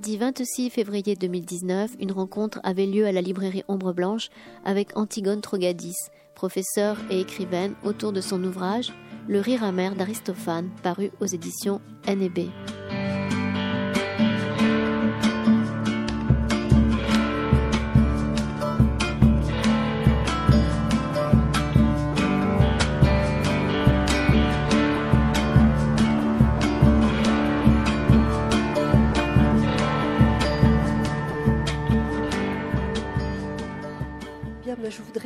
Mardi 26 février 2019, une rencontre avait lieu à la librairie Ombre Blanche avec Antigone Trogadis, professeure et écrivaine, autour de son ouvrage Le rire amer d'Aristophane, paru aux éditions NB.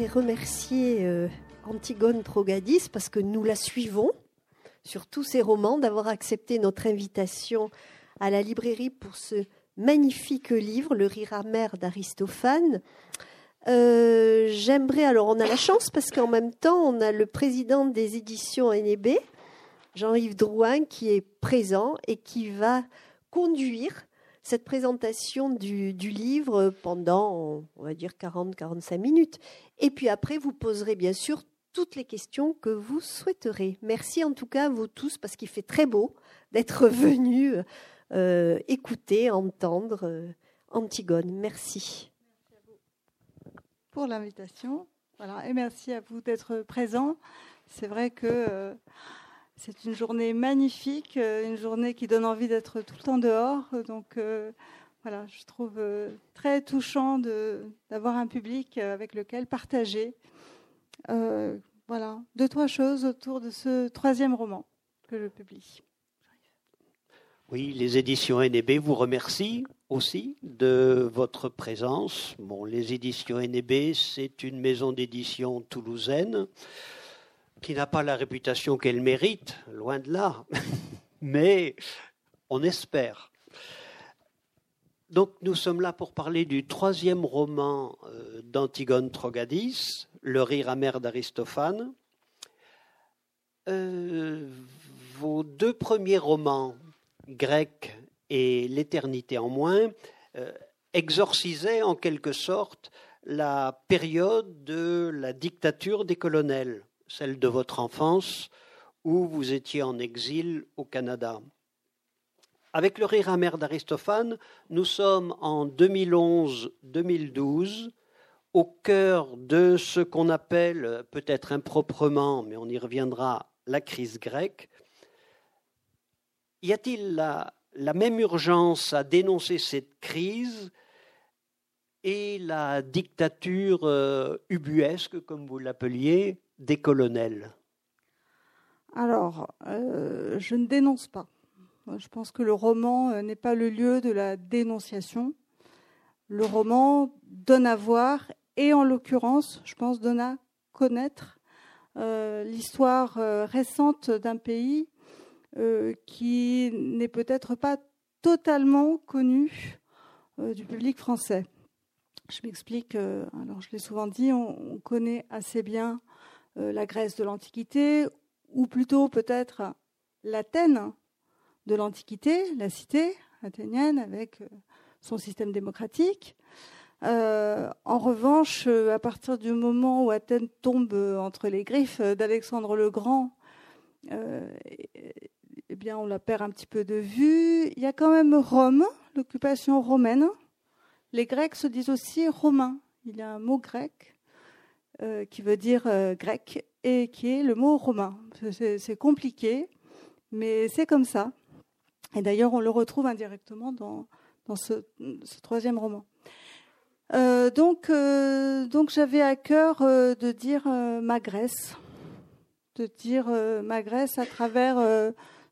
Remercier euh, Antigone Trogadis parce que nous la suivons sur tous ses romans, d'avoir accepté notre invitation à la librairie pour ce magnifique livre, Le rire amer d'Aristophane. Euh, j'aimerais, alors on a la chance parce qu'en même temps, on a le président des éditions NEB, Jean-Yves Drouin, qui est présent et qui va conduire cette présentation du, livre pendant, on va dire, 40-45 minutes. Et puis après, vous poserez bien sûr toutes les questions que vous souhaiterez. Merci en tout cas à vous tous, parce qu'il fait très beau d'être venus euh, écouter, entendre euh, Antigone. Merci. Merci à vous pour l'invitation. Voilà, et merci à vous d'être présents. C'est vrai que euh, c'est une journée magnifique, euh, une journée qui donne envie d'être tout le temps dehors. Donc euh, voilà, je trouve euh, très touchant d'avoir un public avec lequel partager voilà, deux, trois choses autour de ce troisième roman que je publie. Oui, les éditions NEB vous remercient aussi de votre présence. Bon, les éditions NEB, c'est une maison d'édition toulousaine qui n'a pas la réputation qu'elle mérite, loin de là, mais on espère. Donc nous sommes là pour parler du troisième roman euh, d'Antigone Trogadis, Le rire amer d'Aristophane. Euh, vos deux premiers romans, Grec et L'éternité en moins, euh, exorcisaient en quelque sorte la période de la dictature des colonels celle de votre enfance, où vous étiez en exil au Canada. Avec le rire amer d'Aristophane, nous sommes en 2011-2012, au cœur de ce qu'on appelle, peut-être improprement, mais on y reviendra, la crise grecque. Y a-t-il la, même urgence à dénoncer cette crise et la dictature euh, ubuesque, comme vous l'appeliez, des colonels Alors, euh, je ne dénonce pas. Je pense que le roman euh, n'est pas le lieu de la dénonciation. Le roman donne à voir, et en l'occurrence, je pense, donne à connaître euh, l'histoire récente d'un pays qui n'est peut-être pas totalement connu du public français. Je m'explique, alors je l'ai souvent dit, on connaît assez bien la Grèce de l'Antiquité, ou plutôt peut-être l'Athènes de l'Antiquité, la cité athénienne avec euh, son système démocratique. Euh, en revanche, à partir du moment où Athènes tombe entre les griffes d'Alexandre le Grand, eh bien, on la perd un petit peu de vue. Il y a quand même Rome, l'occupation romaine. Les Grecs se disent aussi romains. Il y a un mot grec euh, qui veut dire euh, grec et qui est le mot romain. C'est compliqué, mais c'est comme ça. Et d'ailleurs, on le retrouve indirectement dans, ce, troisième roman. Euh, donc, donc j'avais à cœur de dire ma Grèce, de dire ma Grèce à travers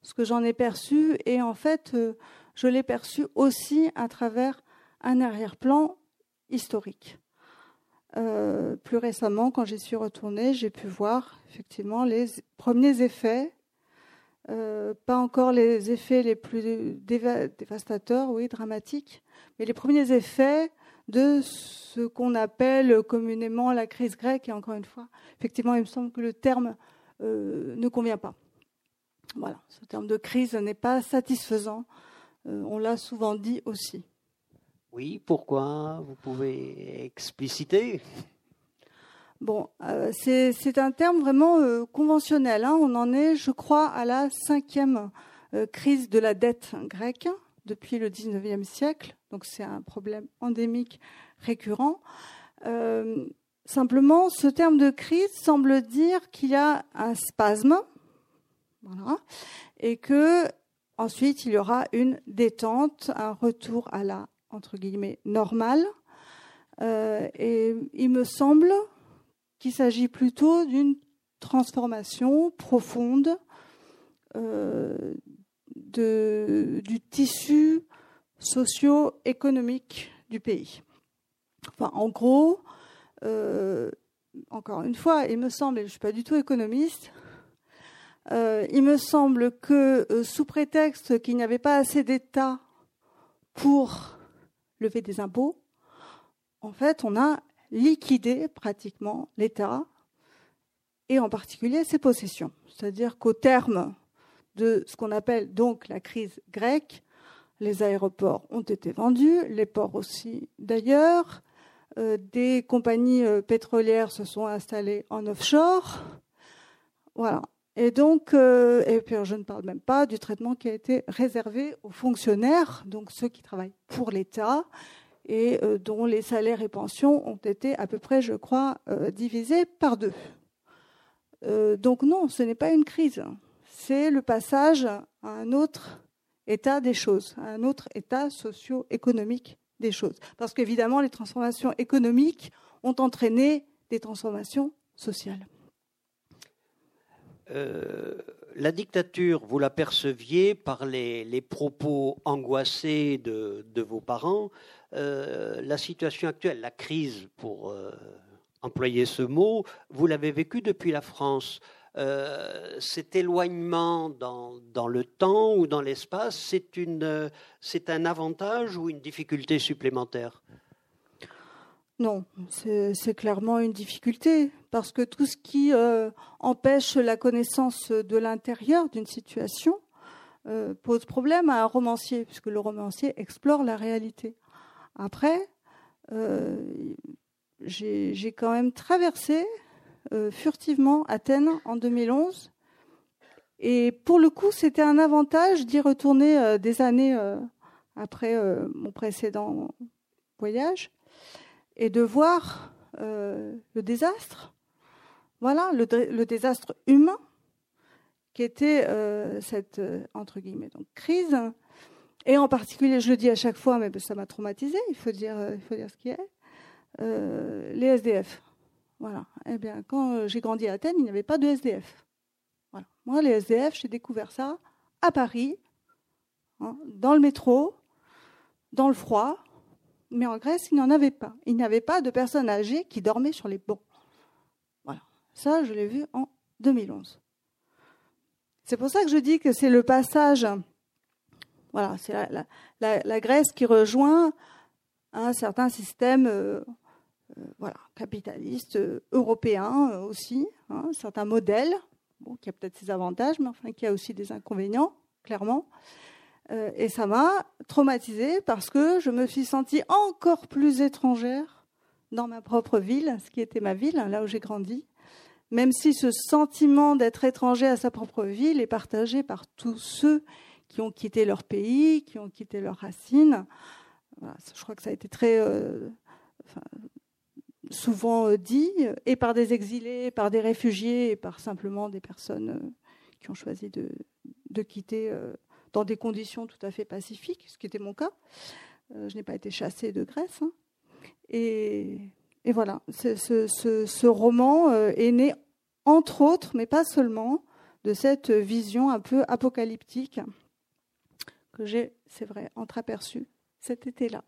ce que j'en ai perçu, et en fait, je l'ai perçu aussi à travers un arrière-plan historique. Euh, plus récemment, quand j'y suis retournée, j'ai pu voir effectivement les premiers effets, euh, pas encore les effets les plus dévastateurs, oui, dramatiques, mais les premiers effets de ce qu'on appelle communément la crise grecque. Et encore une fois, effectivement, il me semble que le terme euh, ne convient pas. Voilà, ce terme de crise n'est pas satisfaisant. on l'a souvent dit aussi. Oui, pourquoi Vous pouvez expliciter? Bon, euh, c'est un terme vraiment euh, conventionnel. Hein. On en est, je crois, à la cinquième euh, crise de la dette grecque depuis le 19e siècle. Donc c'est un problème endémique récurrent. simplement, ce terme de crise semble dire qu'il y a un spasme, et que ensuite il y aura une détente, un retour à la entre guillemets normale. et il me semble qu'il s'agit plutôt d'une transformation profonde euh, du tissu socio-économique du pays. Enfin, en gros, euh, encore une fois, il me semble, et je ne suis pas du tout économiste, euh, il me semble que sous prétexte qu'il n'y avait pas assez d'État pour lever des impôts, en fait, on a liquider pratiquement l'État et en particulier ses possessions. C'est-à-dire qu'au terme de ce qu'on appelle donc la crise grecque, les aéroports ont été vendus, les ports aussi d'ailleurs, euh, des compagnies euh, pétrolières se sont installées en offshore. Voilà. Et donc, euh, je ne parle même pas du traitement qui a été réservé aux fonctionnaires, donc ceux qui travaillent pour l'État et euh, dont les salaires et pensions ont été à peu près, je crois, euh, divisés par deux. Donc non, ce n'est pas une crise, c'est le passage à un autre état des choses, à un autre état socio-économique des choses. Parce qu'évidemment, les transformations économiques ont entraîné des transformations sociales. La dictature, vous l'aperceviez par les, propos angoissés de, vos parents, euh, la situation actuelle, la crise, pour euh, employer ce mot, vous l'avez vécu depuis la France. Euh, cet éloignement dans, le temps ou dans l'espace, c'est un avantage ou une difficulté supplémentaire? Non, c'est, clairement une difficulté, parce que tout ce qui empêche la connaissance de l'intérieur d'une situation pose problème à un romancier, puisque le romancier explore la réalité. Après, euh, j'ai quand même traversé euh, furtivement Athènes en 2011. Et pour le coup, c'était un avantage d'y retourner euh, des années après mon précédent voyage et de voir le désastre, voilà, le, désastre humain qui était cette entre guillemets donc crise et en particulier, je le dis à chaque fois, mais ça m'a traumatisé, il faut dire, euh, il faut dire ce qui est, euh, les SDF. Voilà. Eh bien, quand euh, j'ai grandi à Athènes, il n'y avait pas de SDF. Moi, les SDF, j'ai découvert ça à Paris, hein, dans le métro, dans le froid, mais en Grèce, il n'y en avait pas. Il n'y avait pas de personnes âgées qui dormaient sur les bancs. Voilà. Ça, je l'ai vu en 2011. C'est pour ça que je dis que c'est le passage voilà, c'est la, Grèce qui rejoint un certain système euh, euh, voilà, capitaliste euh, européen aussi, hein, un certain modèle, qui a peut-être ses avantages, mais enfin qui a aussi des inconvénients, clairement. Et ça m'a traumatisée parce que je me suis sentie encore plus étrangère dans ma propre ville, ce qui était ma ville, là où j'ai grandi, même si ce sentiment d'être étranger à sa propre ville est partagé par tous ceux qui ont quitté leur pays, qui ont quitté leurs racines. je crois que ça a été très euh, souvent euh, dit, et par des exilés, par des réfugiés, et par simplement des personnes euh, qui ont choisi de, quitter dans des conditions tout à fait pacifiques, ce qui était mon cas. je n'ai pas été chassée de Grèce. Hein. Et, voilà, ce, ce, roman est né, entre autres, mais pas seulement, de cette vision un peu apocalyptique que j'ai, c'est vrai, entreaperçu cet été-là.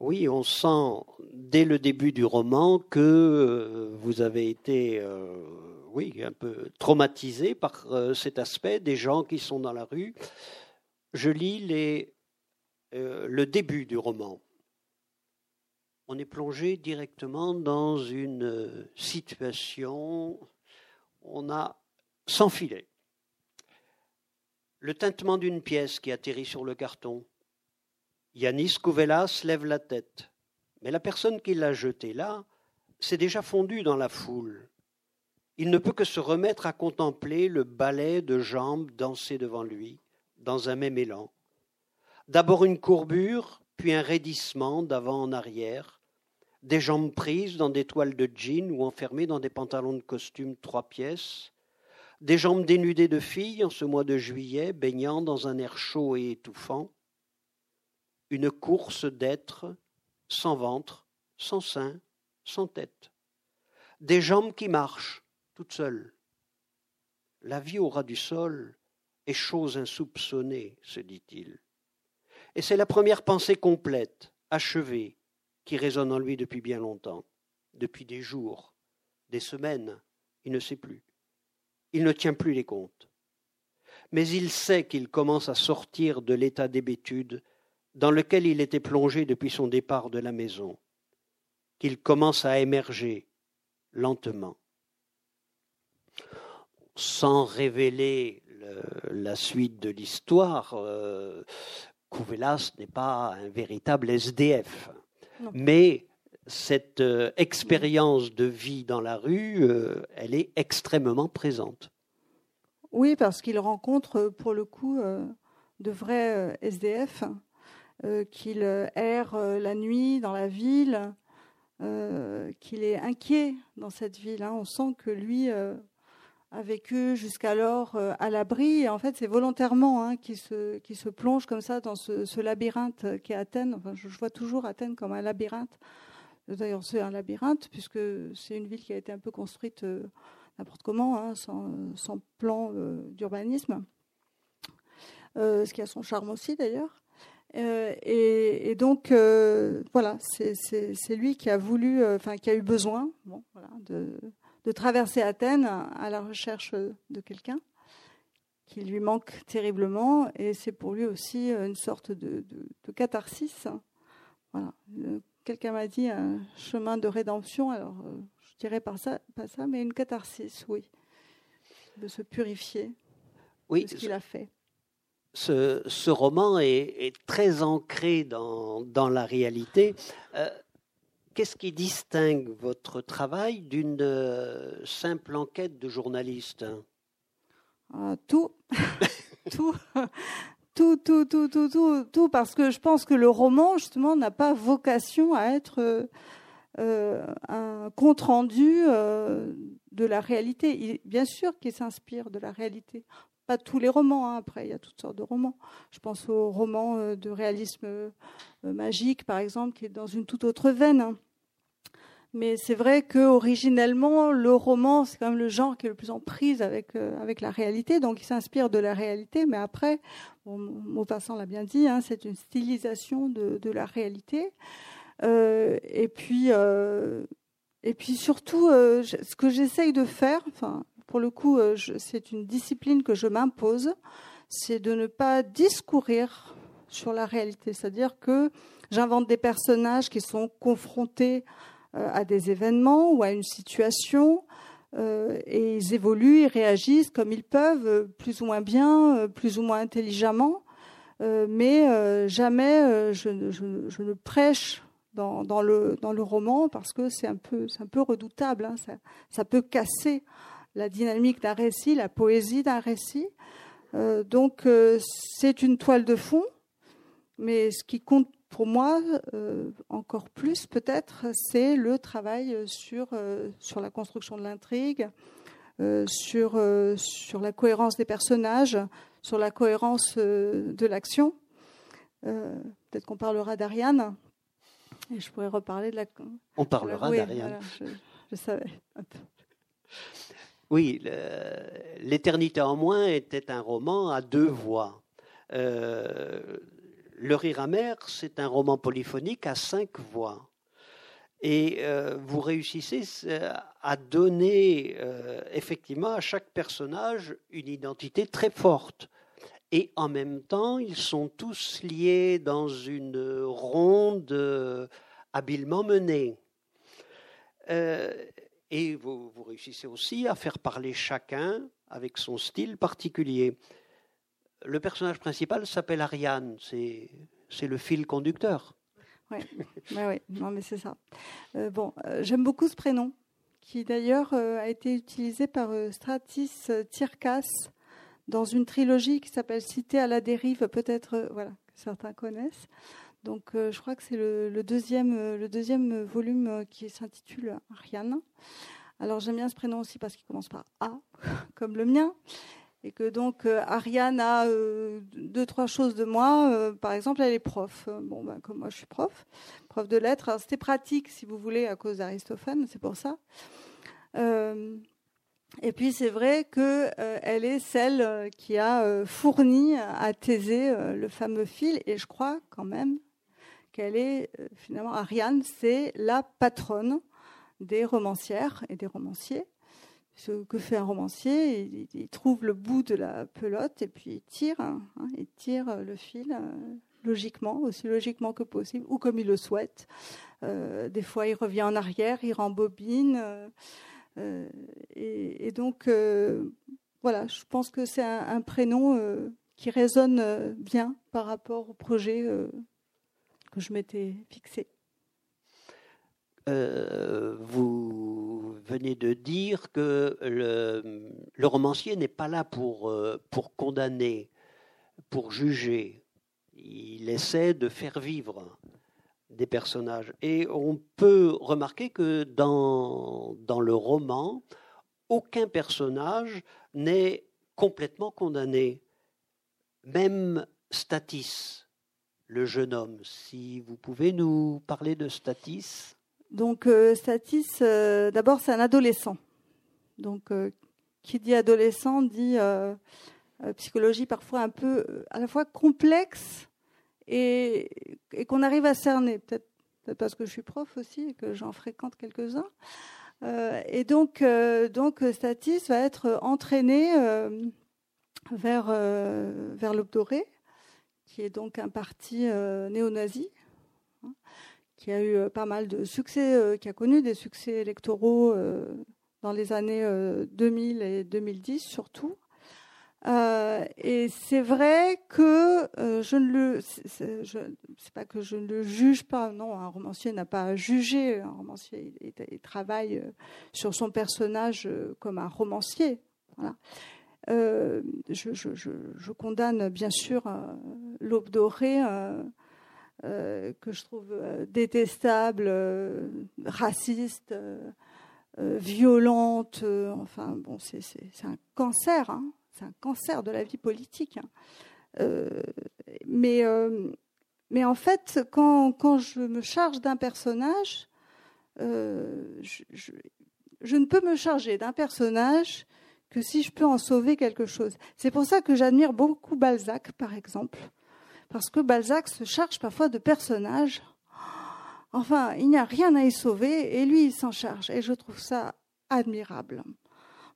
Oui, on sent dès le début du roman que euh, vous avez été, euh, un peu traumatisé par euh, cet aspect des gens qui sont dans la rue. Je lis le début du roman. On est plongé directement dans une situation, on a sans filet le tintement d'une pièce qui atterrit sur le carton. Yanis Kouvelas lève la tête. Mais la personne qui l'a jetée là s'est déjà fondu dans la foule. Il ne peut que se remettre à contempler le ballet de jambes danser devant lui, dans un même élan. D'abord une courbure, puis un raidissement d'avant en arrière, des jambes prises dans des toiles de jean ou enfermées dans des pantalons de costume trois pièces, des jambes dénudées de filles en ce mois de juillet, baignant dans un air chaud et étouffant, une course d'êtres sans ventre, sans sein, sans tête, des jambes qui marchent toutes seules. La vie au ras du sol est chose insoupçonnée, se dit-il. Et c'est la première pensée complète, achevée, qui résonne en lui depuis bien longtemps, depuis des jours, des semaines, il ne sait plus. Il ne tient plus les comptes. Mais il sait qu'il commence à sortir de l'état d'hébétude dans lequel il était plongé depuis son départ de la maison, qu'il commence à émerger lentement. Sans révéler la suite de l'histoire, euh, Kouvelas n'est pas un véritable SDF. Mais cette euh, expérience de vie dans la rue, euh, elle est extrêmement présente. Oui, parce qu'il rencontre pour le coup de vrais SDF euh, qu'il euh, erre euh, la nuit dans la ville, qu'il est inquiet dans cette ville. Hein. On sent que lui a vécu jusqu'alors à l'abri. En fait, c'est volontairement hein, qu'il se, plonge comme ça dans ce, labyrinthe qui est Athènes. Enfin, je, vois toujours Athènes comme un labyrinthe. D'ailleurs, c'est un labyrinthe puisque c'est une ville qui a été un peu construite n'importe comment, hein, sans, plan d'urbanisme. ce qui a son charme aussi d'ailleurs. Euh, et, donc, euh, voilà, c'est lui qui a voulu, euh, enfin, qui a eu besoin bon, voilà, de, de, traverser Athènes à la recherche de quelqu'un qui lui manque terriblement. Et c'est pour lui aussi une sorte de, de, catharsis. Voilà. Quelqu'un m'a dit un chemin de rédemption. Alors, je dirais pas ça, pas ça, mais une catharsis, oui. De se purifier oui, de ce qu'il a fait ce, roman est, très ancré dans, la réalité. Euh, qu'est-ce qui distingue votre travail d'une euh, simple enquête de journaliste? Ah, Tout. tout. Tout, tout, tout, tout, tout, parce que je pense que le roman, justement, n'a pas vocation à être euh, un compte-rendu de la réalité. bien sûr qu'il s'inspire de la réalité pas tous les romans, hein. après il y a toutes sortes de romans. Je pense au roman euh, de réalisme euh, magique, par exemple, qui est dans une toute autre veine. Hein. Mais c'est vrai que originellement, le roman, c'est quand même le genre qui est le plus en prise avec, euh, avec la réalité, donc il s'inspire de la réalité, mais après, bon, Maupassant l'a bien dit, hein, c'est une stylisation de, de la réalité. et puis, et puis surtout, ce que j'essaye de faire, enfin, pour le coup, euh, c'est une discipline que je m'impose, c'est de ne pas discourir sur la réalité. C'est-à-dire que j'invente des personnages qui sont confrontés euh, à des événements ou à une situation, euh, et ils évoluent, ils réagissent comme ils peuvent, plus ou moins bien, plus ou moins intelligemment, mais jamais je, ne prêche dans, le, roman parce que c'est un peu, redoutable, hein. ça, peut casser la dynamique d'un récit, la poésie d'un récit. Euh, donc euh, c'est une toile de fond, mais ce qui compte pour moi euh, encore plus peut-être, c'est le travail sur, sur la construction de l'intrigue, sur, sur la cohérence des personnages, sur la cohérence de l'action. peut-être qu'on parlera d'Ariane. Et je pourrais reparler de la. On parlera d'Ariane. je, je, savais. Oui, L'éternité en moins était un roman à deux voix. Euh, le rire amer, c'est un roman polyphonique à cinq voix. Et euh, vous réussissez euh, à donner effectivement à chaque personnage une identité très forte. Et en même temps, ils sont tous liés dans une ronde habilement menée. Et vous, réussissez aussi à faire parler chacun avec son style particulier. Le personnage principal s'appelle Ariane, c'est le fil conducteur. Oui, ouais, non, mais c'est ça. bon, j'aime beaucoup ce prénom, qui d'ailleurs a été utilisé par Stratis Tirkas dans une trilogie qui s'appelle Cité à la dérive, peut-être, voilà, que certains connaissent. Donc, je crois que c'est le, deuxième, le deuxième volume qui s'intitule Ariane. Alors j'aime bien ce prénom aussi parce qu'il commence par A, comme le mien, et que donc euh, Ariane a euh, deux trois choses de moi. Euh, par exemple, elle est prof. Bon, ben, comme moi, je suis prof, prof de lettres. C'était pratique, si vous voulez, à cause d'Aristophane, c'est pour ça. et puis c'est vrai que elle est celle qui a fourni à Thésée le fameux fil, et je crois quand même qu'elle est finalement Ariane, c'est la patronne des romancières et des romanciers. Ce que fait un romancier, il, trouve le bout de la pelote et puis il tire, hein, il tire le fil euh, logiquement, aussi logiquement que possible, ou comme il le souhaite. Euh, des fois, il revient en arrière, il rembobine. Euh, et, donc, voilà, je pense que c'est un, prénom qui résonne bien par rapport au projet que je m'étais fixé. Euh, vous venez de dire que le, romancier n'est pas là pour, euh, pour condamner, pour juger. Il essaie de faire vivre des personnages. Et on peut remarquer que dans, dans le roman, aucun personnage n'est complètement condamné. Même Statis, le jeune homme. Si vous pouvez nous parler de Statis. Donc euh, Statis, euh, d'abord c'est un adolescent. Donc euh, qui dit adolescent dit psychologie parfois un peu à la fois complexe et, qu'on arrive à cerner. Peut-être parce que je suis prof aussi et que j'en fréquente quelques-uns. et donc, donc Statis va être entraîné vers, vers l'Obdoré, qui est donc un parti néo-nazi qui a eu euh, pas mal de succès, euh, qui a connu des succès électoraux euh, dans les années 2000 et 2010 surtout. et c'est vrai que je ne le, c'est pas que je ne le juge pas. Non, un romancier n'a pas à juger. Un romancier, il, travaille sur son personnage comme un romancier. Je, je, condamne bien sûr l'aube dorée euh, que je trouve euh, détestable, euh, raciste, violente. enfin, bon, c'est un cancer, hein. c'est un cancer de la vie politique. Hein. mais, en fait, quand, je me charge d'un personnage, je, ne peux me charger d'un personnage que si je peux en sauver quelque chose. C'est pour ça que j'admire beaucoup Balzac, par exemple, parce que Balzac se charge parfois de personnages. Enfin, il n'y a rien à y sauver et lui, il s'en charge. Et je trouve ça admirable.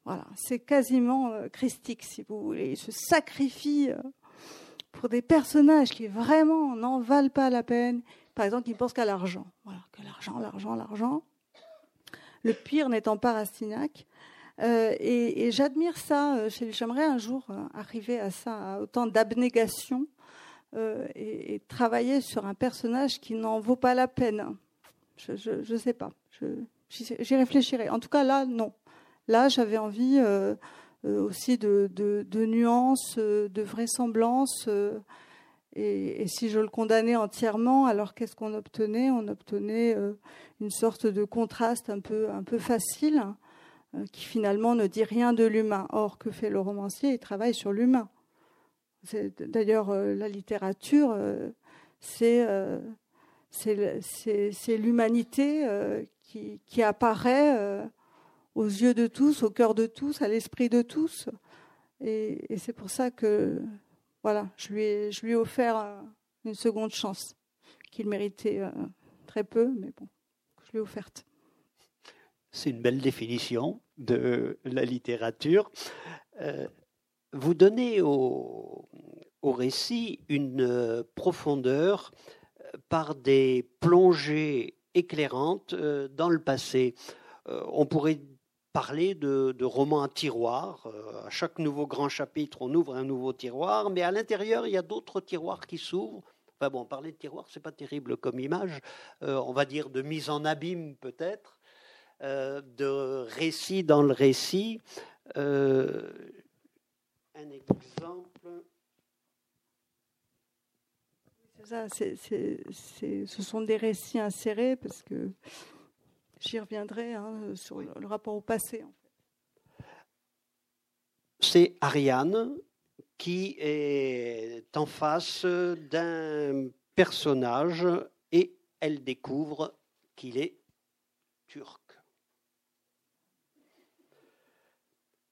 Voilà, c'est quasiment euh, christique, si vous voulez. Il se sacrifie euh, pour des personnages qui vraiment n'en valent pas la peine. Par exemple, il pense qu'à l'argent. Voilà, que l'argent, l'argent, l'argent. Le pire n'étant pas Rastignac. Euh, et, j'admire ça. J'aimerais un jour arriver à ça, à autant d'abnégation euh, et, travailler sur un personnage qui n'en vaut pas la peine. Je ne sais pas. J'y réfléchirai. En tout cas, là, non. Là, j'avais envie euh, euh, aussi de, nuances, de vraisemblance. Et, si je le condamnais entièrement, alors qu'est-ce qu'on obtenait? On obtenait une sorte de contraste un peu facile, qui finalement ne dit rien de l'humain. Or, que fait le romancier? Il travaille sur l'humain. D'ailleurs, euh, la littérature, euh, euh, c'est l'humanité qui, apparaît aux yeux de tous, au cœur de tous, à l'esprit de tous. Et, et c'est pour ça que voilà, je lui ai, je lui ai offert une seconde chance qu'il méritait très peu, mais bon, je lui ai offerte. C'est une belle définition de la littérature vous donnez au, récit une euh, profondeur euh, par des plongées éclairantes euh, dans le passé. On pourrait parler de, de romans à tiroir. À chaque nouveau grand chapitre, on ouvre un nouveau tiroir, mais à l'intérieur, il y a d'autres tiroirs qui s'ouvrent Enfin bon, parler de tiroir, c'est pas terrible comme image. on va dire de mise en abîme peut-être, de récit dans le récit. un exemple. Ça, ce sont des récits insérés parce que j'y reviendrai hein, sur le rapport au passé. C'est Ariane qui est en face d'un personnage et elle découvre qu'il est turc.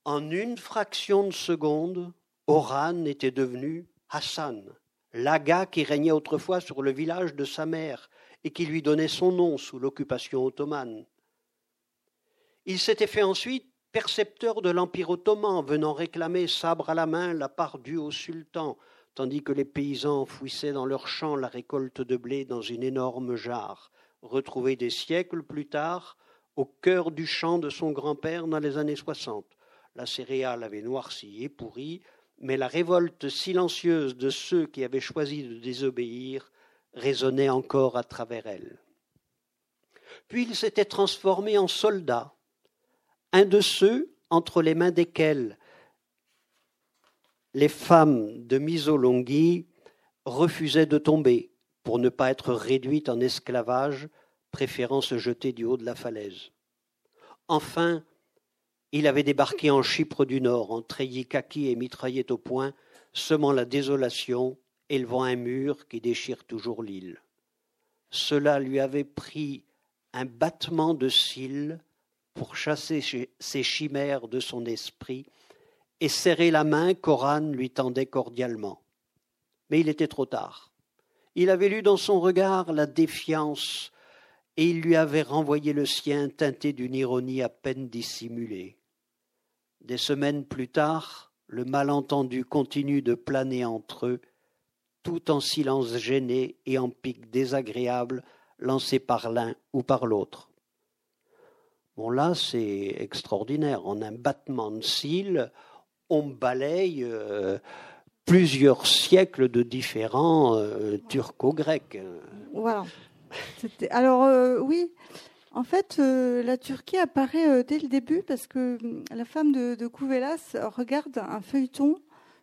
En une fraction de seconde, Oran était devenu Hassan, l'aga qui régnait autrefois sur le village de sa mère et qui lui donnait son nom sous l'occupation ottomane. Il s'était fait ensuite percepteur de l'Empire ottoman, venant réclamer sabre à la main la part due au sultan, tandis que les paysans enfouissaient dans leurs champs la récolte de blé dans une énorme jarre, retrouvée des siècles plus tard au cœur du champ de son grand-père dans les années soixante. La céréale avait noirci et pourri, mais la révolte silencieuse de ceux qui avaient choisi de désobéir résonnait encore à travers elle. Puis il s'était transformé en soldat, un de ceux entre les mains desquels les femmes de Misolonghi refusaient de tomber pour ne pas être réduites en esclavage, préférant se jeter du haut de la falaise. Enfin, il avait débarqué en Chypre du Nord, en treillis kaki et mitraillette au poing, semant la désolation, élevant un mur qui déchire toujours l'île. Cela lui avait pris un battement de cils pour chasser ces chimères de son esprit et serrer la main qu'Oran lui tendait cordialement. Mais il était trop tard. Il avait lu dans son regard la défiance et il lui avait renvoyé le sien teinté d'une ironie à peine dissimulée. Des semaines plus tard, le malentendu continue de planer entre eux, tout en silence gêné et en pique désagréable lancé par l'un ou par l'autre. Bon, là, c'est extraordinaire. En un battement de cils, on balaye euh, plusieurs siècles de différents euh, turco-grecs. Voilà. Alors, euh, oui, en fait, la Turquie apparaît dès le début parce que hum, la femme de, de Kouvelas regarde un feuilleton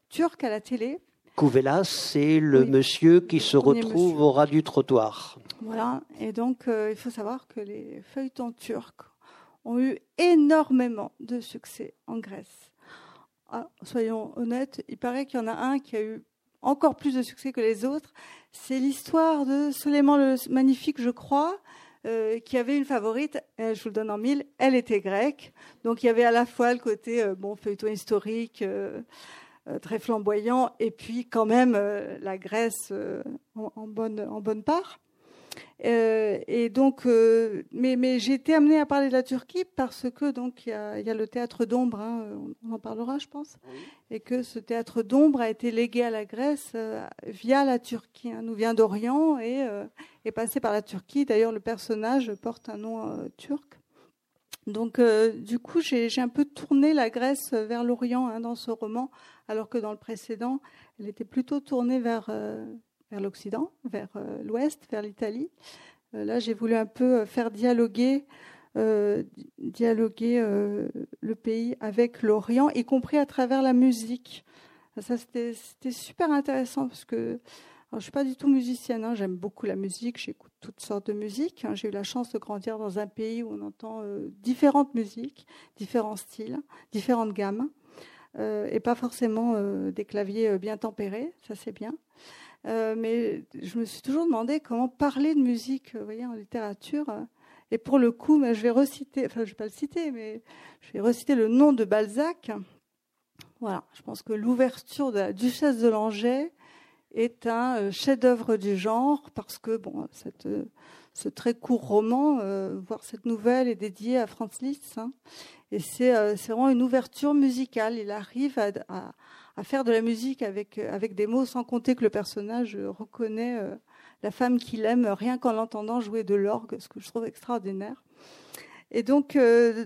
turc à la télé. Kouvelas, c'est le monsieur qui se retrouve au ras du trottoir. Voilà, et donc il faut savoir que les feuilletons turcs ont eu énormément de succès en Grèce. Ah, soyons honnêtes, il paraît qu'il y en a un qui a eu encore plus de succès que les autres. C'est l'histoire de Soleiman le Magnifique, je crois, euh, qui avait une favorite. je vous le donne en mille. Elle était grecque, donc il y avait à la fois le côté euh, bon feuilleton historique. Euh, très flamboyant, et puis quand même la Grèce en, bonne, en bonne part. Euh, et donc, euh, mais, mais j'ai été amenée à parler de la Turquie parce que donc il y a, y a, le théâtre d'ombre, hein, on en parlera, je pense, et que ce théâtre d'ombre a été légué à la Grèce euh, via la Turquie. Hein, nous vient d'Orient et est passé par la Turquie. D'ailleurs, le personnage porte un nom turc. Donc, du coup, j'ai un peu tourné la Grèce vers l'Orient hein, dans ce roman, alors que dans le précédent, elle était plutôt tournée vers vers l'Occident, vers euh, l'Ouest, vers l'Italie. Euh, là, j'ai voulu un peu euh, faire dialoguer, dialoguer le pays avec l'Orient, y compris à travers la musique. Ça, c'était super intéressant parce que je ne suis pas du tout musicienne, hein. j'aime beaucoup la musique, j'écoute toutes sortes de musique. Hein. J'ai eu la chance de grandir dans un pays où on entend différentes musiques, différents styles, différentes gammes, et pas forcément des claviers bien tempérés, ça c'est bien. Euh, mais je me suis toujours demandé comment parler de musique vous voyez, en littérature. Et pour le coup, je vais reciter, enfin je vais pas le citer, mais je vais reciter le nom de Balzac. Voilà, je pense que l'ouverture de la Duchesse de Langeais est un euh, chef-d'œuvre du genre parce que bon, cette, euh, ce très court roman, voire cette nouvelle, est dédiée à Franz Liszt. Hein. et c'est vraiment une ouverture musicale. Il arrive à faire de la musique avec, euh, avec des mots, sans compter que le personnage euh, reconnaît euh, la femme qu'il aime rien qu'en l'entendant jouer de l'orgue, ce que je trouve extraordinaire. Et donc,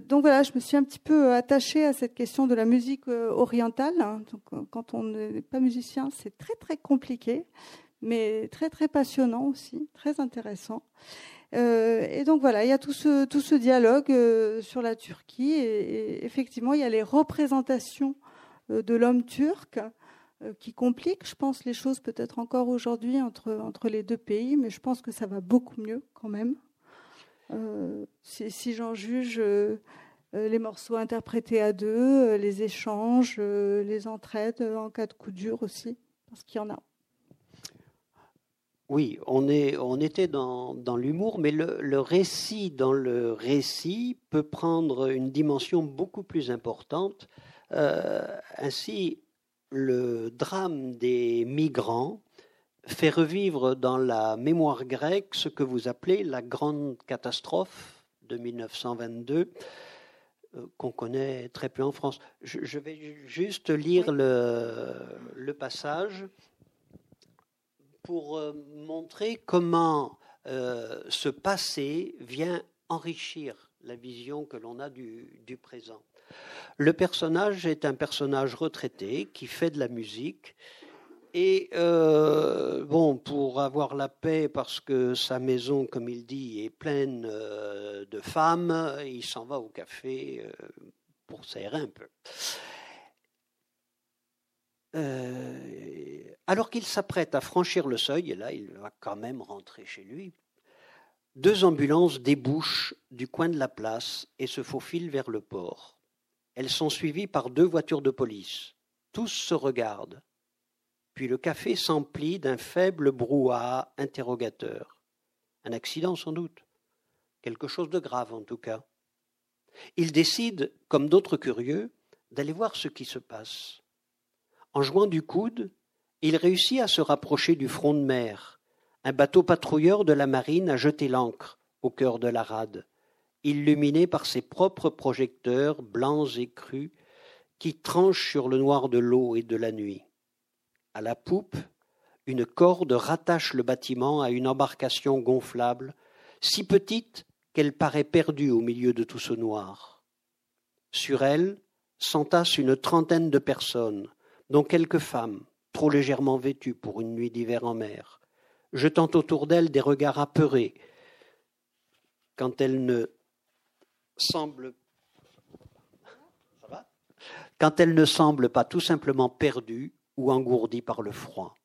donc voilà, je me suis un petit peu attachée à cette question de la musique orientale. Hein. Donc, quand on n'est pas musicien, c'est très très compliqué. Mais très très passionnant aussi, très intéressant. Euh, et donc voilà, il y a tout ce, tout ce dialogue euh, sur la Turquie et, effectivement il y a les représentations euh, de l'homme turc qui compliquent, je pense, les choses peut-être encore aujourd'hui entre, entre les deux pays, mais je pense que ça va beaucoup mieux quand même. si, si j'en juge les morceaux interprétés à deux, les échanges, les entraides en cas de coup dur aussi, parce qu'il y en a. Oui, on, est, on était dans, dans l'humour, mais le, récit dans le récit peut prendre une dimension beaucoup plus importante. Euh, ainsi, le drame des migrants fait revivre dans la mémoire grecque ce que vous appelez la grande catastrophe de 1922 euh, qu'on connaît très peu en France. Je, vais juste lire le, le passage pour euh, montrer comment euh, ce passé vient enrichir la vision que l'on a du, présent. Le personnage est un personnage retraité qui fait de la musique. Et euh, bon, pour avoir la paix, parce que sa maison, comme il dit, est pleine de femmes, il s'en va au café pour s'aérer un peu. Euh, alors qu'il s'apprête à franchir le seuil, et là il va quand même rentrer chez lui, deux ambulances débouchent du coin de la place et se faufilent vers le port. Elles sont suivies par deux voitures de police. Tous se regardent. Puis le café s'emplit d'un faible brouhaha interrogateur. Un accident sans doute. Quelque chose de grave en tout cas. Il décide, comme d'autres curieux, d'aller voir ce qui se passe. En jouant du coude, il réussit à se rapprocher du front de mer. Un bateau patrouilleur de la marine a jeté l'ancre au cœur de la rade, illuminé par ses propres projecteurs blancs et crus qui tranchent sur le noir de l'eau et de la nuit. À la poupe, une corde rattache le bâtiment à une embarcation gonflable, si petite qu'elle paraît perdue au milieu de tout ce noir. Sur elle s'entassent une trentaine de personnes, dont quelques femmes, trop légèrement vêtues pour une nuit d'hiver en mer, jetant autour d'elles des regards apeurés, quand elles ne semblent quand elles ne semblent pas tout simplement perdues ou engourdies par le froid.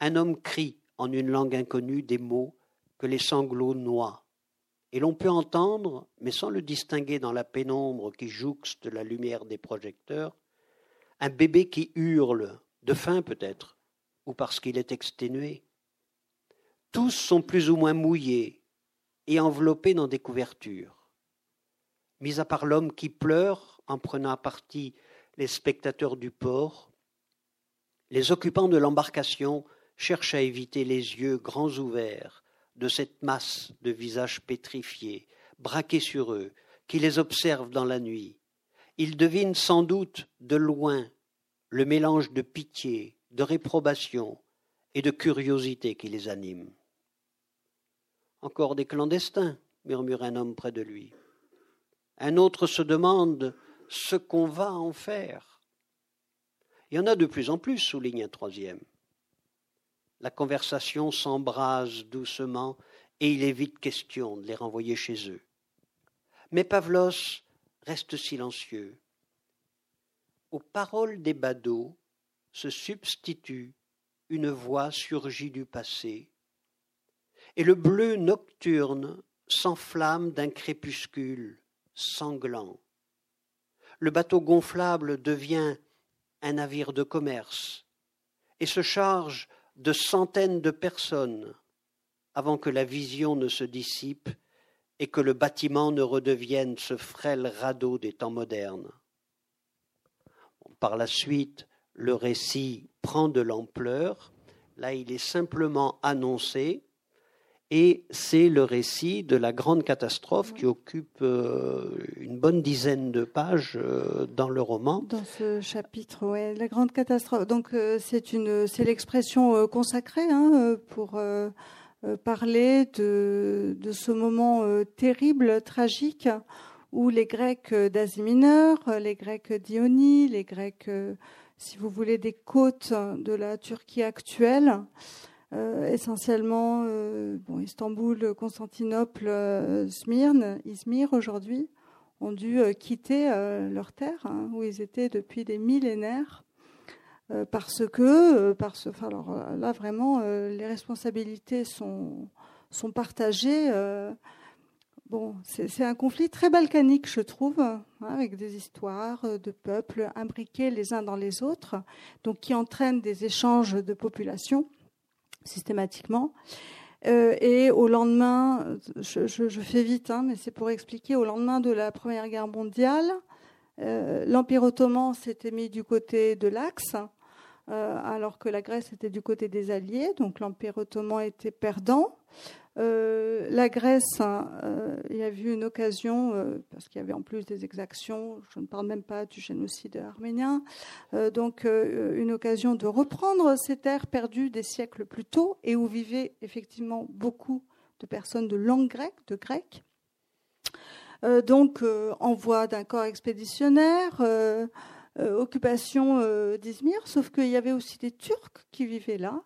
Un homme crie en une langue inconnue des mots que les sanglots noient, et l'on peut entendre, mais sans le distinguer dans la pénombre qui jouxte la lumière des projecteurs, un bébé qui hurle, de faim peut-être, ou parce qu'il est exténué. Tous sont plus ou moins mouillés et enveloppés dans des couvertures. Mis à part l'homme qui pleure en prenant à partie les spectateurs du port, les occupants de l'embarcation cherchent à éviter les yeux grands ouverts de cette masse de visages pétrifiés, braqués sur eux, qui les observent dans la nuit, il devine sans doute de loin le mélange de pitié, de réprobation et de curiosité qui les anime. Encore des clandestins, murmure un homme près de lui. Un autre se demande ce qu'on va en faire. Il y en a de plus en plus, souligne un troisième. La conversation s'embrase doucement et il est vite question de les renvoyer chez eux. Mais Pavlos reste silencieux. Aux paroles des badauds se substitue une voix surgie du passé, et le bleu nocturne s'enflamme d'un crépuscule sanglant. Le bateau gonflable devient un navire de commerce et se charge de centaines de personnes avant que la vision ne se dissipe et que le bâtiment ne redevienne ce frêle radeau des temps modernes. Par la suite, le récit prend de l'ampleur. Là, il est simplement annoncé. Et c'est le récit de la grande catastrophe qui occupe euh, une bonne dizaine de pages euh, dans le roman. Dans ce chapitre, oui, la grande catastrophe. Donc euh, c'est une, l'expression consacrée hein, pour parler de, ce moment terrible, tragique, où les Grecs d'Asie mineure, les Grecs d'Ionie, les Grecs, si vous voulez, des côtes de la Turquie actuelle, essentiellement Istanbul, Constantinople, Smyrne, Izmir aujourd'hui, ont dû quitter leur terre, hein, où ils étaient depuis des millénaires. euh, parce que, euh, alors euh, là vraiment, les responsabilités sont, sont partagées. Bon, c'est un conflit très balkanique, je trouve, hein, avec des histoires de peuples imbriqués les uns dans les autres, donc qui entraînent des échanges de population systématiquement. et au lendemain, je, fais vite, hein, mais c'est pour expliquer, au lendemain de la Première Guerre mondiale, l'Empire ottoman s'était mis du côté de l'Axe euh, alors que la Grèce était du côté des Alliés, donc l'Empire ottoman était perdant. Euh, la Grèce, euh, il y a eu une occasion, parce qu'il y avait en plus des exactions, je ne parle même pas du génocide arménien, donc une occasion de reprendre ces terres perdues des siècles plus tôt et où vivaient effectivement beaucoup de personnes de langue grecque, de grec. donc, envoi d'un corps expéditionnaire, euh, occupation euh, d'Izmir, sauf qu'il y avait aussi des Turcs qui vivaient là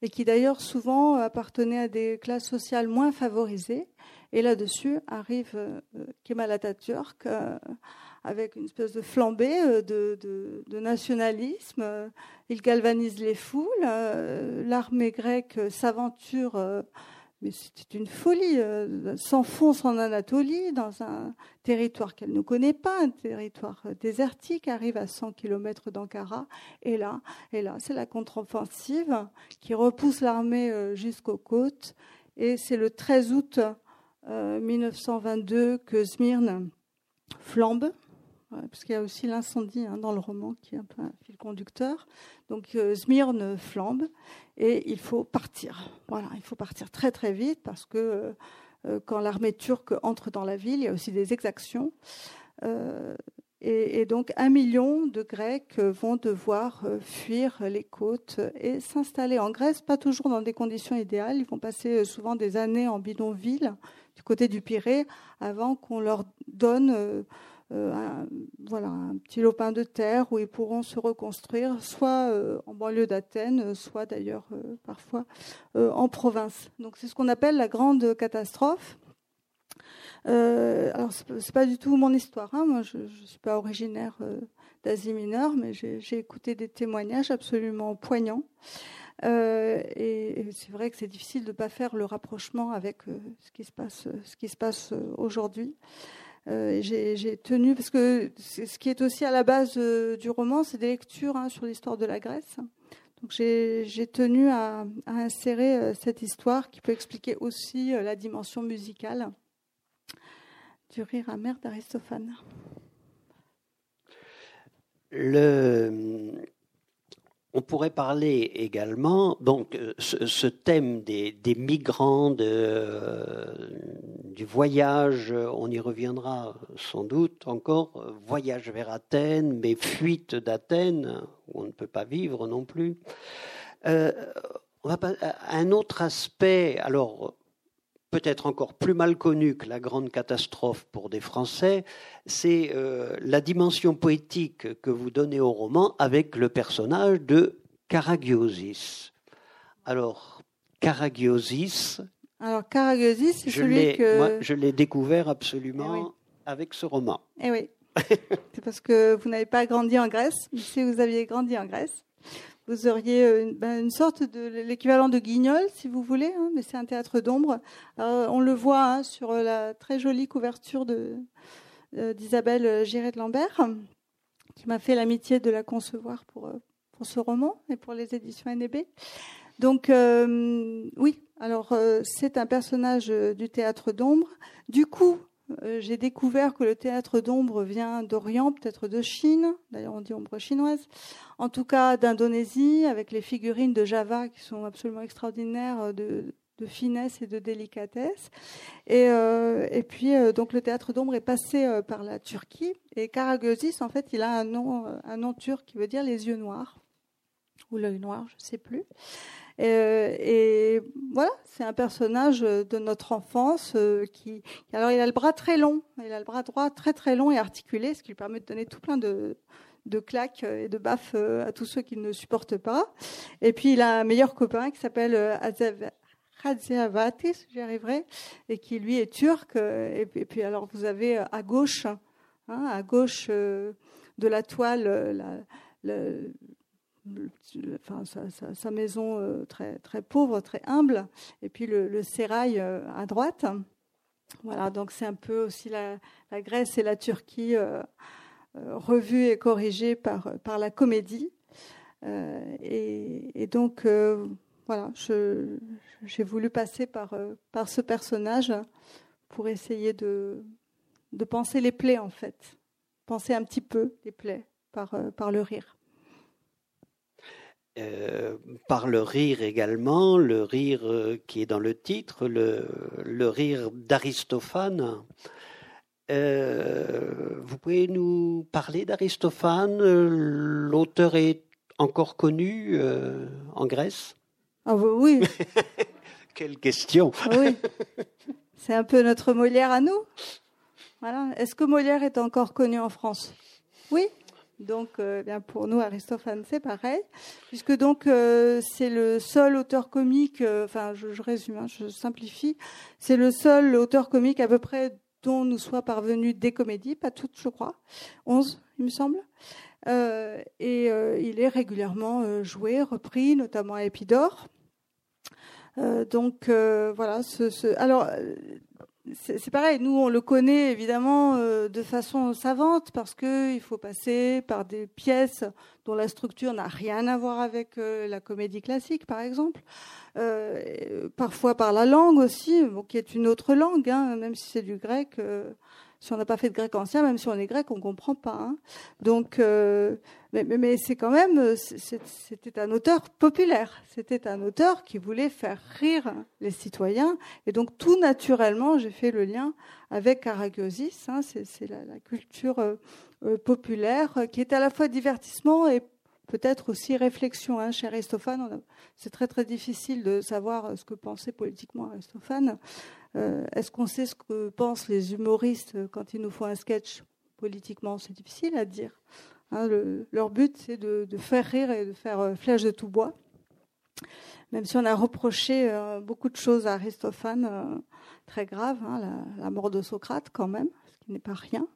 et qui d'ailleurs souvent appartenaient à des classes sociales moins favorisées. Et là-dessus arrive euh, Kemal Atatürk avec une espèce de flambée de, nationalisme. Il galvanise les foules. L'armée grecque s'aventure mais c'était une folie, euh, s'enfonce en Anatolie, dans un territoire qu'elle ne connaît pas, un territoire euh, désertique, arrive à 100 km d'Ankara, et là, et là, c'est la contre-offensive qui repousse l'armée euh, jusqu'aux côtes, et c'est le 13 août 1922 que Smyrne flambe, parce qu'il y a aussi l'incendie hein, dans le roman qui est un peu un fil conducteur. Donc euh, Smyrne flambe et il faut partir. Voilà, il faut partir très très vite parce que euh, euh, quand l'armée turque entre dans la ville, il y a aussi des exactions. Et, donc un million de Grecs vont devoir fuir les côtes et s'installer en Grèce, pas toujours dans des conditions idéales. Ils vont passer souvent des années en bidonville du côté du Pirée avant qu'on leur donne euh, un, voilà, un petit lopin de terre où ils pourront se reconstruire, soit euh, en banlieue d'Athènes, soit d'ailleurs euh, parfois en province. Donc c'est ce qu'on appelle la grande catastrophe. Euh, alors pas du tout mon histoire. Hein. Je, ne suis pas originaire d'Asie mineure, mais j'ai écouté des témoignages absolument poignants. et, c'est vrai que c'est difficile de ne pas faire le rapprochement avec ce qui se passe aujourd'hui. Euh, j'ai tenu, parce que ce qui est aussi à la base euh, du roman, c'est des lectures hein, sur l'histoire de la Grèce. Donc j'ai tenu à, insérer euh, cette histoire qui peut expliquer aussi la dimension musicale du rire amer d'Aristophane. Le, on pourrait parler également, donc, euh, ce, thème des, migrants, euh, du voyage, on y reviendra sans doute encore, voyage vers Athènes, mais fuite d'Athènes, où on ne peut pas vivre non plus. Euh, un autre aspect, alors peut-être encore plus mal connu que la grande catastrophe pour des Français, c'est euh, la dimension poétique que vous donnez au roman avec le personnage de Karagiosis. Alors, Karagiosis. Alors, Karagiosis, c'est celui que. Moi, je l'ai découvert absolument eh avec ce roman. Eh oui. c'est parce que vous n'avez pas grandi en Grèce. Si vous aviez grandi en Grèce, vous auriez euh, ben, une, sorte de l'équivalent de Guignol, si vous voulez, hein, mais c'est un théâtre d'ombre. on le voit hein, sur la très jolie couverture euh, d'Isabelle Giré de Lambert, qui m'a fait l'amitié de la concevoir pour, euh, pour ce roman et pour les éditions NB. Donc oui, alors c'est un personnage du théâtre d'ombre. Du coup, euh, j'ai découvert que le théâtre d'ombre vient d'Orient, peut-être de Chine, d'ailleurs on dit ombre chinoise, en tout cas d'Indonésie, avec les figurines de Java qui sont absolument extraordinaires euh, de, finesse et de délicatesse. Et, euh, puis donc le théâtre d'ombre est passé par la Turquie et Karagözis en fait il a un nom turc qui veut dire les yeux noirs. Ou l'œil noir, je ne sais plus. Et, voilà, c'est un personnage de notre enfance qui. Alors, il a le bras très long, il a le bras droit très très long et articulé, ce qui lui permet de donner tout plein de, de claques et de baffes à tous ceux qui ne supportent pas. Et puis, il a un meilleur copain qui s'appelle Radziavatis, j'y arriverai, et qui lui est turc. Et puis, alors, vous avez à gauche, hein, à gauche de la toile, la, sa, maison euh, très, très pauvre, très humble, et puis le, sérail euh, à droite. Voilà, donc c'est un peu aussi la, Grèce et la Turquie euh, revues et corrigées par, par la comédie. Et, donc, voilà, j'ai voulu passer par, par ce personnage pour essayer de, de penser les plaies, en fait. Penser un petit peu les plaies par, par le rire. Euh, par le rire également, le rire euh, qui est dans le titre, le, le rire d'Aristophane. Euh, vous pouvez nous parler d'Aristophane L'auteur est encore connu en Grèce? Ah bah oui. Quelle question. oui. C'est un peu notre Molière à nous? Voilà. Est-ce que Molière est encore connu en France? Oui? Donc, euh, bien pour nous, Aristophane, c'est pareil, puisque donc euh, c'est le seul auteur comique. Euh, enfin, je, résume, hein, je simplifie. C'est le seul auteur comique à peu près dont nous soit parvenu des comédies, pas toutes, je crois, 11, il me semble. et il est régulièrement joué, repris, notamment à Épidore. donc voilà. Ce... Alors c'est pareil, nous on le connaît évidemment euh, de façon savante parce qu'il faut passer par des pièces dont la structure n'a rien à voir avec euh, la comédie classique par exemple, euh, parfois par la langue aussi, qui est une autre langue, hein, même si c'est du grec si on n'a pas fait de grec ancien, même si on est grec, on ne comprend pas. Hein. Donc, euh, mais, c'est quand même, c'était un auteur populaire. C'était un auteur qui voulait faire rire les citoyens. Et donc, tout naturellement, j'ai fait le lien avec Karagiosis. Hein, c'est la, culture euh, euh, populaire qui est à la fois divertissement et peut-être aussi réflexion. Hein. Chez Aristophane, c'est très très difficile de savoir ce que pensait politiquement Aristophane. Euh, est-ce qu'on sait ce que pensent les humoristes quand ils nous font un sketch Politiquement, c'est difficile à dire. Hein, leur but, c'est de, faire rire et de faire euh, flèche de tout bois. Même si on a reproché euh, beaucoup de choses à Aristophane, très graves, hein, la, mort de Socrate quand même, ce qui n'est pas rien.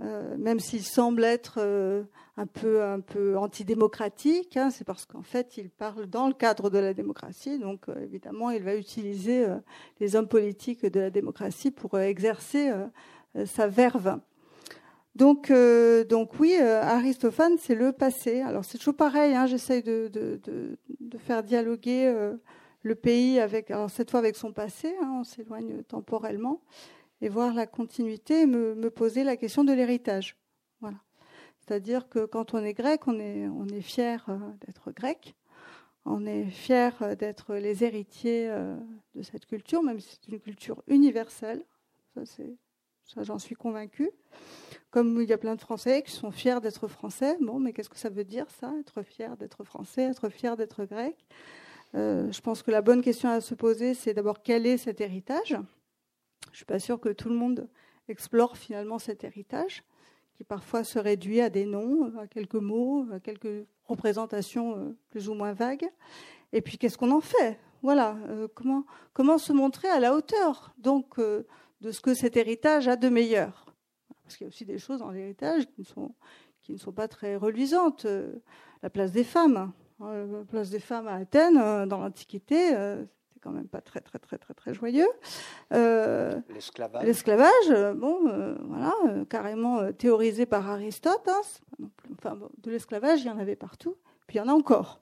Euh, même s'il semble être euh, un peu un peu antidémocratique, hein, c'est parce qu'en fait il parle dans le cadre de la démocratie, donc euh, évidemment il va utiliser les hommes politiques de la démocratie pour exercer sa verve. Donc donc oui, Aristophane c'est le passé. Alors c'est toujours pareil, hein, j'essaye de, de, de, faire dialoguer le pays avec cette fois avec son passé, hein, on s'éloigne temporellement et voir la continuité et me, poser la question de l'héritage. Voilà. C'est-à-dire que quand on est grec, on est, fier euh, d'être grec, on est fier euh, d'être les héritiers euh, de cette culture, même si c'est une culture universelle. Ça j'en suis convaincue. Comme il y a plein de Français qui sont fiers d'être français, bon, mais qu'est-ce que ça veut dire ça, être fier d'être français, être fier d'être grec? Je pense que la bonne question à se poser, c'est d'abord quel est cet héritage? Je suis pas sûre que tout le monde explore finalement cet héritage, qui parfois se réduit à des noms, à quelques mots, à quelques représentations euh, plus ou moins vagues. Et puis qu'est-ce qu'on en fait? Voilà, euh, comment, comment se montrer à la hauteur donc euh, de ce que cet héritage a de meilleur? Parce qu'il y a aussi des choses dans l'héritage qui ne sont qui ne sont pas très reluisantes. La place des femmes, hein, la place des femmes à Athènes dans l'Antiquité, quand même pas très très très très très joyeux. Euh, l'esclavage. L'esclavage, euh, bon, euh, voilà, carrément théorisé par Aristote. Hein, enfin, de l'esclavage, il y en avait partout, puis il y en a encore.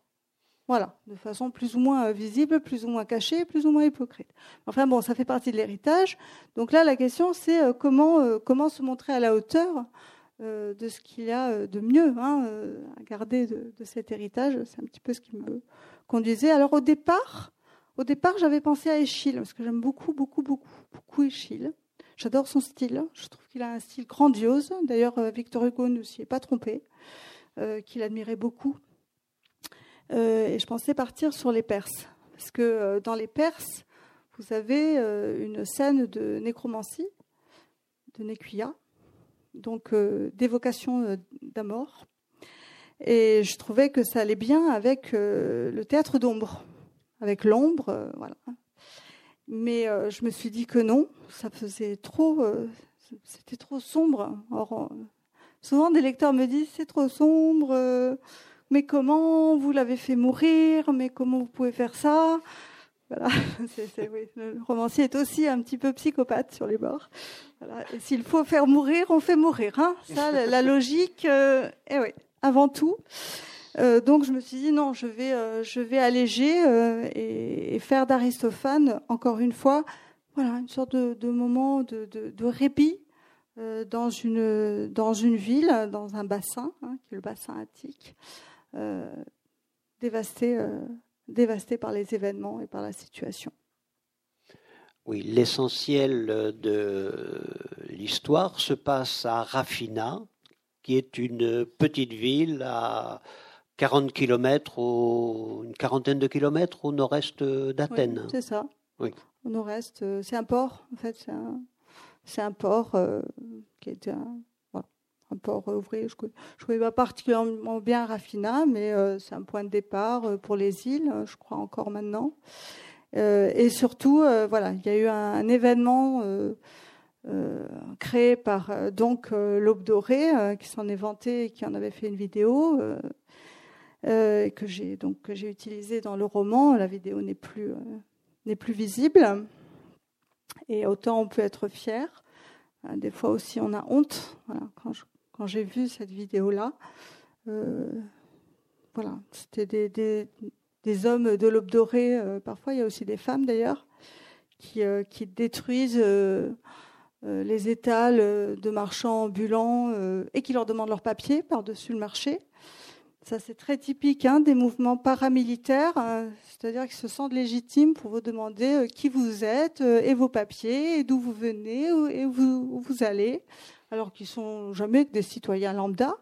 Voilà, de façon plus ou moins visible, plus ou moins cachée, plus ou moins hypocrite. Enfin bon, ça fait partie de l'héritage. Donc là, la question, c'est comment, comment se montrer à la hauteur de ce qu'il y a de mieux hein, à garder de, de cet héritage. C'est un petit peu ce qui me conduisait. Alors au départ, au départ, j'avais pensé à Échille, parce que j'aime beaucoup, beaucoup, beaucoup, beaucoup Échille. J'adore son style. Je trouve qu'il a un style grandiose. D'ailleurs, euh, Victor Hugo ne s'y est pas trompé, euh, qu'il admirait beaucoup. et je pensais partir sur les Perses. Parce que dans les Perses, vous avez une scène de nécromancie, de Néquia, donc d'évocation d'Amor. Et je trouvais que ça allait bien avec le théâtre d'ombre, avec l'ombre, voilà. Mais je me suis dit que non, ça faisait trop, c'était trop sombre. Or, souvent, des lecteurs me disent c'est trop sombre, euh, mais comment vous l'avez fait mourir, mais comment vous pouvez faire ça? Voilà. Le romancier est aussi un petit peu psychopathe sur les bords. S'il faut faire mourir, on fait mourir. Hein ça, la, logique, euh, eh oui, avant tout. Euh, donc je me suis dit non, je vais, je vais alléger et, faire d'Aristophane encore une fois, voilà, une sorte de, moment de, de répit euh, dans, une, dans une ville, dans un bassin, hein, qui est le bassin attique, euh, dévasté, euh, dévasté par les événements et par la situation. Oui, l'essentiel de l'histoire se passe à Rafina, qui est une petite ville à 40 km, au, une quarantaine de kilomètres au nord-est d'Athènes. c'est ça. Oui. Au nord-est, c'est un port, en fait, c'est un, c'est un port euh, qui était un, un port ouvrier. Je ne connais pas particulièrement bien Raffina, mais euh, c'est un point de départ euh, pour les îles, je crois encore maintenant. et surtout, voilà, il y a eu un, événement créé par donc l'Aube dorée, qui s'en est vanté et qui en avait fait une vidéo. Que j'ai donc que j'ai utilisé dans le roman. La vidéo n'est plus n'est plus visible. Et autant on peut être fier, euh, des fois aussi on a honte. quand, j'ai vu cette vidéo-là, euh, voilà, c'était des, hommes de l'aube dorée, euh, parfois il y a aussi des femmes d'ailleurs, qui, qui détruisent les étals de marchands ambulants et qui leur demandent leurs papiers par-dessus le marché. Ça, c'est très typique hein, des mouvements paramilitaires, hein, c'est-à-dire qu'ils se sentent légitimes pour vous demander euh, qui vous êtes euh, et vos papiers, et d'où vous venez et où vous, allez, alors qu'ils sont jamais que des citoyens lambda.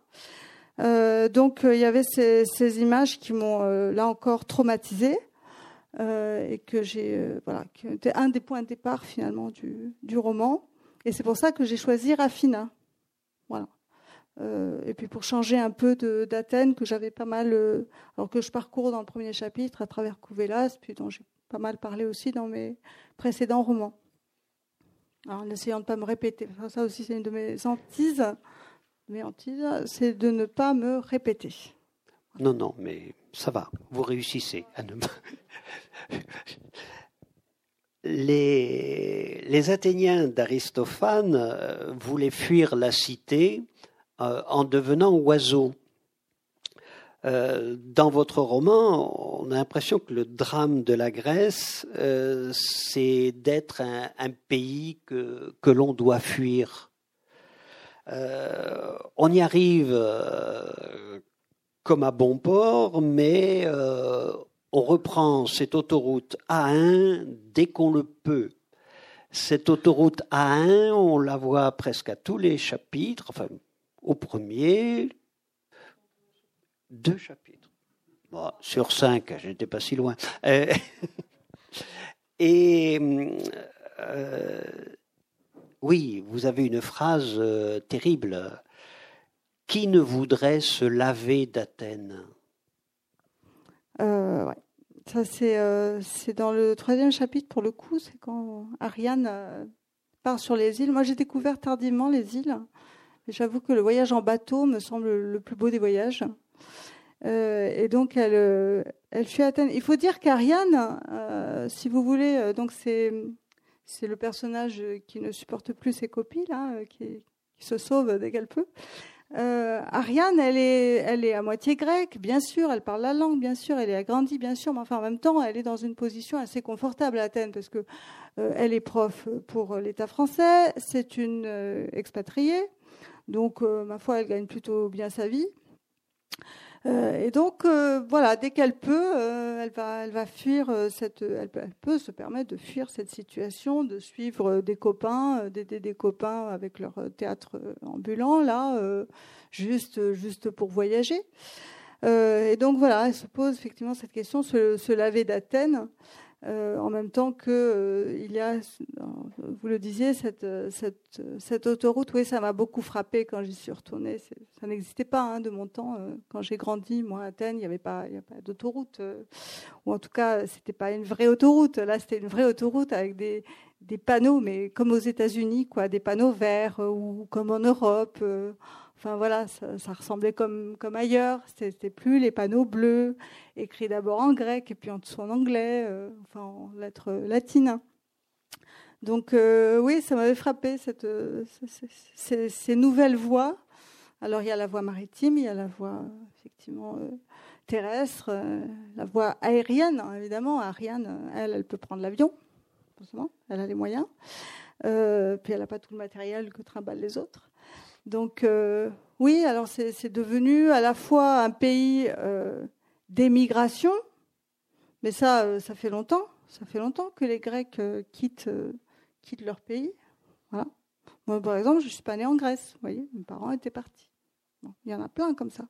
Euh, donc, il y avait ces, images qui m'ont là encore traumatisée et que j'ai, voilà, qui étaient un des points de départ finalement du, du roman. Et c'est pour ça que j'ai choisi Raffina. Voilà. Euh, et puis pour changer un peu d'Athènes, que j'avais pas mal, euh, alors que je parcours dans le premier chapitre à travers Couvélas, puis dont j'ai pas mal parlé aussi dans mes précédents romans. Alors, en essayant de ne pas me répéter, ça aussi c'est une de mes hantises, mes hantises, c'est de ne pas me répéter. Non, non, mais ça va, vous réussissez à ne les, les Athéniens d'Aristophane euh, voulaient fuir la cité en devenant oiseau. Euh, dans votre roman, on a l'impression que le drame de la Grèce, euh, c'est d'être un, pays que, que l'on doit fuir. on y arrive comme à bon port, mais on reprend cette autoroute A1 dès qu'on le peut. Cette autoroute A1, on la voit presque à tous les chapitres, enfin au premier, deux chapitres. sur cinq, je n'étais pas si loin. Euh, et euh, oui, vous avez une phrase euh, terrible. Qui ne voudrait se laver d'Athènes? Ça, c'est, dans le troisième chapitre, pour le coup, c'est quand Ariane part sur les îles. Moi, j'ai découvert tardivement les îles. J'avoue que le voyage en bateau me semble le plus beau des voyages. Euh, et donc, elle, euh, elle fuit Athènes. Il faut dire qu'Ariane, euh, si vous voulez, donc c'est c'est le personnage qui ne supporte plus ses copies qui, se sauve dès qu'elle peut. Ariane, elle est, elle est à moitié grecque, bien sûr, elle parle la langue, bien sûr, elle est agrandie, bien sûr, mais enfin en même temps, elle est dans une position assez confortable à Athènes parce que elle est prof pour l'État français, c'est une expatriée, donc, euh, ma foi, elle gagne plutôt bien sa vie. Euh, et donc, euh, voilà, dès qu'elle peut, elle, va, elle va fuir cette. Elle peut, se permettre de fuir cette situation, de suivre des copains, d'aider des copains avec leur théâtre ambulant, là, juste, juste pour voyager. et donc voilà, elle se pose effectivement cette question, se laver d'Athènes. Euh, en même temps que euh, il y a, vous le disiez, cette, cette, autoroute. Oui, ça m'a beaucoup frappé quand j'y suis retournée. Ça n'existait pas hein, de mon temps. Euh, quand j'ai grandi, moi, à Athènes, il n'y avait pas, d'autoroute, ou en tout cas, c'était pas une vraie autoroute. Là, c'était une vraie autoroute avec des, des panneaux, mais comme aux États-Unis, quoi, des panneaux verts ou comme en Europe. Enfin voilà, ça, ressemblait comme, ailleurs. C'était plus les panneaux bleus, écrits d'abord en grec et puis en dessous en anglais, euh, enfin en lettres latines. Donc euh, oui, ça m'avait frappé ces, nouvelles voies. Alors il y a la voie maritime, il y a la voie effectivement euh, terrestre, la voie aérienne hein, évidemment. Ariane, elle, elle peut prendre l'avion, elle a les moyens. puis elle n'a pas tout le matériel que trimballent les autres. Donc euh, oui, alors c'est devenu à la fois un pays euh, d'émigration, mais ça, euh, ça fait longtemps. Ça fait longtemps que les Grecs quittent, quittent leur pays. Moi, par exemple, je ne suis pas née en Grèce. Vous voyez, mes parents étaient partis. il y en a plein comme ça.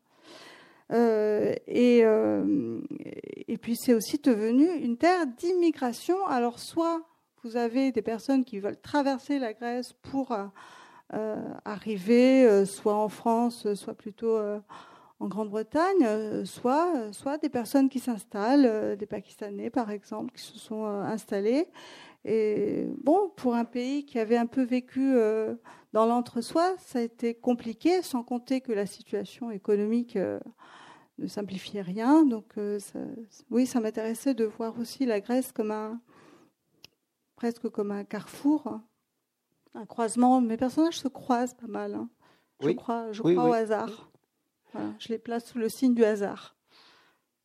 et, et puis c'est aussi devenu une terre d'immigration. Alors soit vous avez des personnes qui veulent traverser la Grèce pour euh, arriver euh, soit en France, soit plutôt euh, en Grande-Bretagne, soit, soit des personnes qui s'installent, des Pakistanais par exemple, qui se sont installés. Et bon, pour un pays qui avait un peu vécu dans l'entre-soi, ça a été compliqué, sans compter que la situation économique ne simplifiait rien. Donc, oui, ça m'intéressait de voir aussi la Grèce comme un presque comme un carrefour un croisement. Mes personnages se croisent pas mal. Hein. Je crois, je crois au hasard. je les place sous le signe du hasard.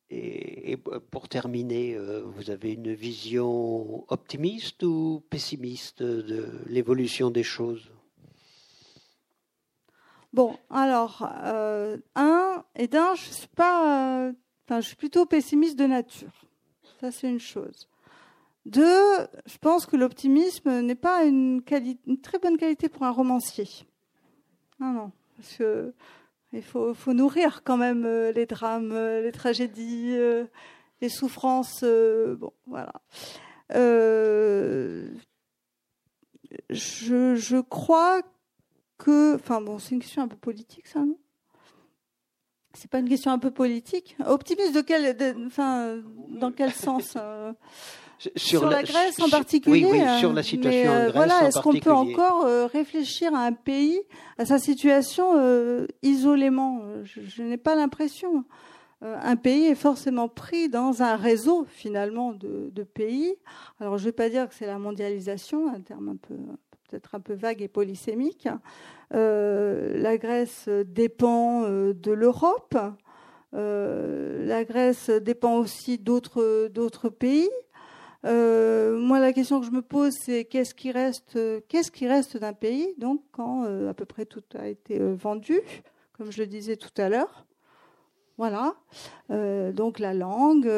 Et, pour terminer, euh, vous avez une vision optimiste ou pessimiste de l'évolution des choses? Bon, alors, euh, un, et d'un, je suis pas, euh, je suis plutôt pessimiste de nature. Ça, c'est une chose. Deux, je pense que l'optimisme n'est pas une, très bonne qualité pour un romancier. Non, non, parce que il faut, nourrir quand même euh, les drames, euh, les tragédies, euh, les souffrances. bon, voilà. je, crois que, enfin bon, c'est une question un peu politique, ça, non? C'est pas une question un peu politique? Optimiste de quel, enfin, dans quel sens sur, la, Grèce en particulier. Oui, oui, sur la situation en Grèce voilà, est-ce qu'on peut encore euh, réfléchir à un pays, à sa situation euh, isolément? Je, n'ai pas l'impression. Euh, un pays est forcément pris dans un réseau finalement de, de pays. Alors je ne vais pas dire que c'est la mondialisation, un terme un peu peut-être un peu vague et polysémique. la Grèce dépend de l'Europe. la Grèce dépend aussi d'autres d'autres pays. Euh, moi, la question que je me pose, c'est qu'est-ce qui reste, qu'est-ce qui reste d'un pays, donc quand euh, à peu près tout a été euh, vendu, comme je le disais tout à l'heure. Voilà. donc la langue.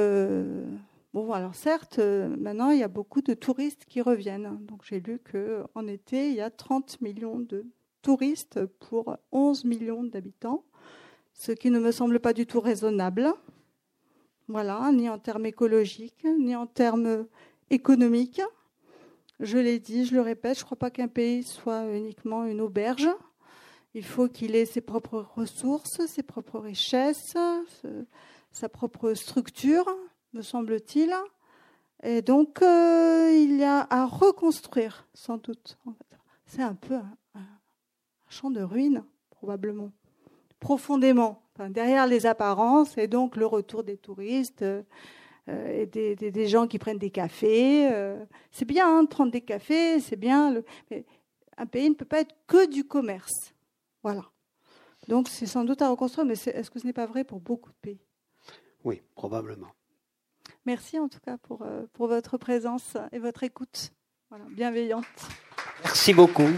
bon, alors certes, maintenant il y a beaucoup de touristes qui reviennent. Donc j'ai lu que en été, il y a 30 millions de touristes pour 11 millions d'habitants, ce qui ne me semble pas du tout raisonnable. Voilà, ni en termes écologiques, ni en termes économiques. Je l'ai dit, je le répète, je ne crois pas qu'un pays soit uniquement une auberge. Il faut qu'il ait ses propres ressources, ses propres richesses, sa propre structure, me semble-t-il. Et donc, euh, il y a à reconstruire, sans doute. C'est un peu un, un champ de ruines, probablement, profondément derrière les apparences, et donc le retour des touristes euh, et des, gens qui prennent des cafés. Euh, c'est bien hein, de prendre des cafés, c'est bien. mais un pays ne peut pas être que du commerce. Voilà. Donc c'est sans doute à reconstruire, mais est-ce que ce n'est pas vrai pour beaucoup de pays? Oui, probablement. Merci en tout cas pour, euh, pour votre présence et votre écoute voilà, bienveillante. Merci beaucoup.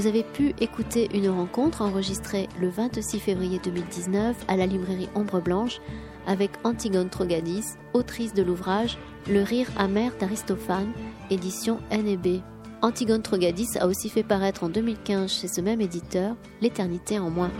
Vous avez pu écouter une rencontre enregistrée le 26 février 2019 à la librairie Ombre Blanche avec Antigone Trogadis, autrice de l'ouvrage Le rire amer d'Aristophane, édition NB. Antigone Trogadis a aussi fait paraître en 2015 chez ce même éditeur L'éternité en moins.